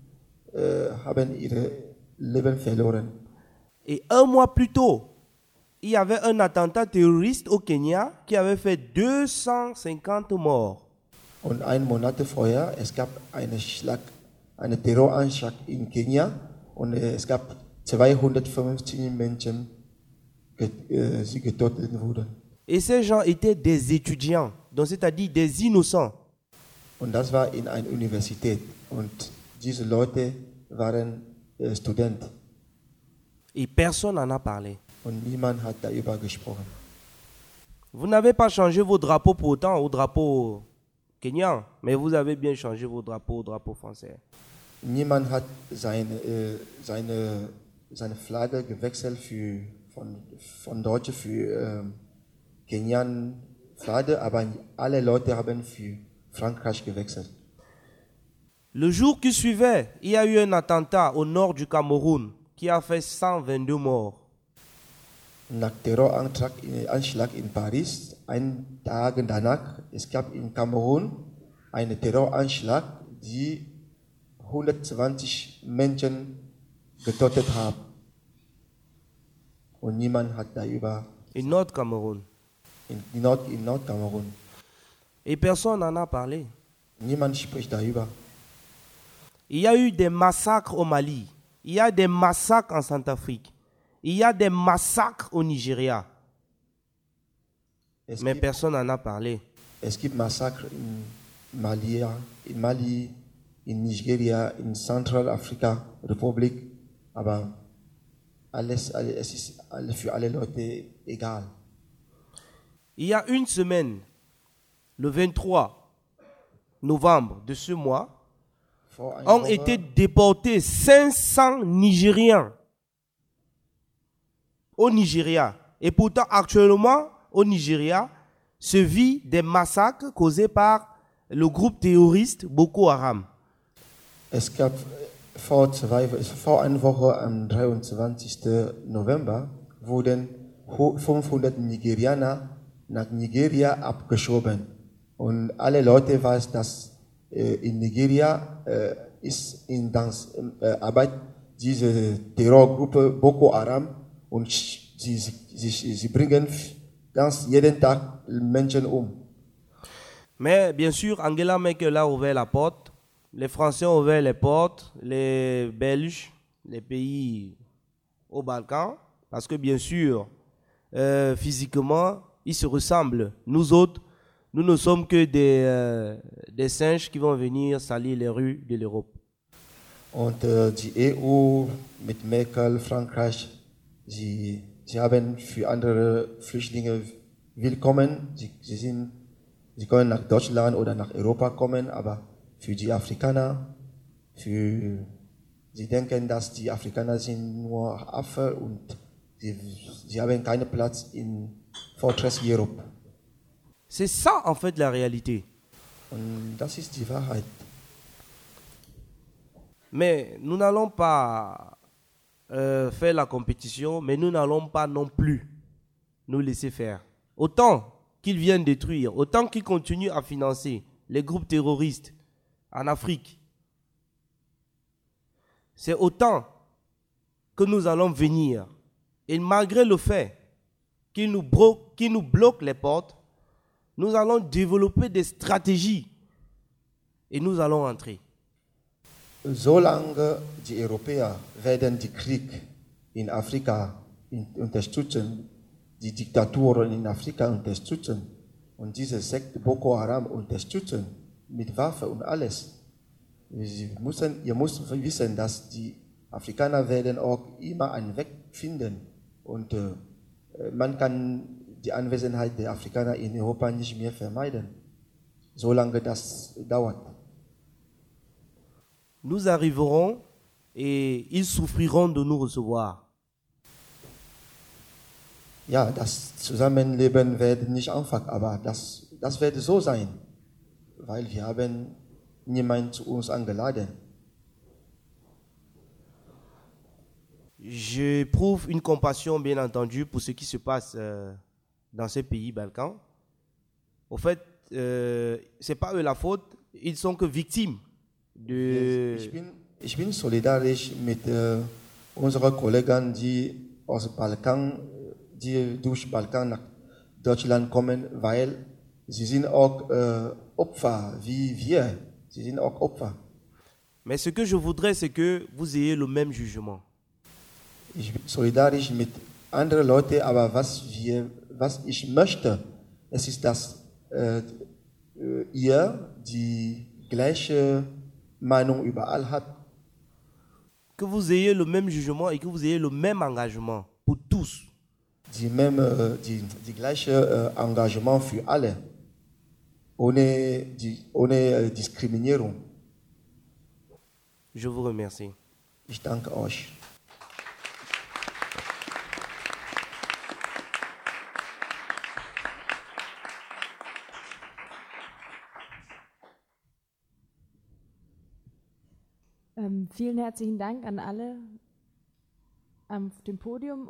Et un mois plus tôt, il y avait un attentat terroriste au Kenya qui avait fait 250 morts. Und ein Monat vorher, es gab einen Schlag, einen Terroranschlag in Kenia und es gab 250 Menschen, die getötet wurden. Et ces gens étaient des étudiants, donc c'est-à-dire des innocents. Und das war in einer Universität und diese Leute waren äh, Studenten Et personne n'en a parlé. und niemand hat darüber gesprochen. Vous n'avez pas changé vos drapeaux pour autant au drapeau kenyan, mais vous avez bien changé vos drapeaux au drapeau français. Niemand hat seine, äh, seine, seine Flagge gewechselt für, von, von Deutsche für äh, Kenian Flagge, aber alle Leute haben für Frankreich gewechselt. Le jour qui suivait, il y a eu un attentat au nord du Cameroun qui a fait 122 morts. Nach Terroranschlag Anschlag in Paris, einen Tag danach, es gab in Kamerun einen Terroranschlag, die 120 Menschen getötet hat. Und niemand hat darüber Et Nord-Cameroun. in, Nord, in Nordkamerun. Et personne n'en a parlé. Niemand spricht darüber. Il y a eu des massacres au Mali. Il y a des massacres en Centrafrique. Il y a des massacres au Nigeria. Mais personne n'en a parlé. es gibt Massaker in Mali, in Mali, in Nigeria, ist alle- für alle Leute egal. Il y a une semaine, le 23 novembre de ce mois, ont été déportés 500 Nigériens au Nigeria. Et pourtant, actuellement, au Nigeria, se vit des massacres causés par le groupe terroriste Boko Haram. Es gab vor, zwei, vor einer Woche am 23. November wurden hu- 500 Nigerianer nach Nigeria abgeschoben. Und alle Leute weiß, dass in Nigeria äh, ist in das, äh, Arbeit diese Terrorgruppe Boko Haram und sie, sie, sie bringen ganz jeden Tag Menschen um. Mais bien sûr, Angela Merkel a ouvert la porte. Les Français ont ouvert les portes, les Belges, les pays au Balkan, parce que bien sûr, euh, physiquement, ils se ressemblent. Nous autres, nous ne sommes que des, euh, des singes qui vont venir salir les rues de l'Europe. Und äh, die EU mit Merkel, Frankreich, sie, sie haben für andere Flüchtlinge willkommen. Sie, sie, sind, sie können nach Deutschland oder nach Europa kommen, aber für die Afrikaner, für, sie denken, dass die Afrikaner sind nur Affe und sie, sie haben keinen Platz in Fortress Europe. C'est ça en fait la réalité. Mais nous n'allons pas euh, faire la compétition, mais nous n'allons pas non plus nous laisser faire. Autant qu'ils viennent détruire, autant qu'ils continuent à financer les groupes terroristes en Afrique, c'est autant que nous allons venir. Et malgré le fait qu'ils nous, nous bloquent les portes, nous allons développer des stratégies et nous allons entrer. Solange die Europäer werden den Krieg in Afrika unterstützen, die Diktaturen in Afrika unterstützen und diese Sekte Boko Haram unterstützen mit Waffen und alles. Sie müssen, ihr müsst wissen, dass die Afrikaner werden auch immer einen Weg finden und äh, man kann die Anwesenheit der Afrikaner in Europa nicht mehr vermeiden, solange das dauert. nous arriverons et ils souffriront de nous recevoir. Ja, das Zusammenleben wird nicht einfach, aber das, das wird so sein, weil wir haben niemanden zu uns eingeladen. J'éprouve une compassion, bien entendu, pour ce qui se passe euh, dans ces pays balkans. Au fait, euh, c'est pas eux la faute, ils sont que victimes de. Ich bin, ich bin solidarisch mit äh, unseren Kollegen, die aus Balkan, die durch Balkan nach Deutschland kommen, weil sie sind auch äh, Opfer wie wir. Sie sind auch Opfer. Mais ce que je voudrais, c'est que vous ayez le même jugement. Ich bin solidarisch mit anderen Leuten, aber was, wir, was ich möchte, es ist, dass äh, äh, ihr die gleiche Meinung überall habt. Que vous ayez le même jugement et que vous ayez le même engagement pour tous. Die, même, äh, die, die gleiche äh, Engagement für alle, ohne, die, ohne Diskriminierung. Je vous remercie. Ich danke euch. Vielen herzlichen Dank an alle auf dem Podium.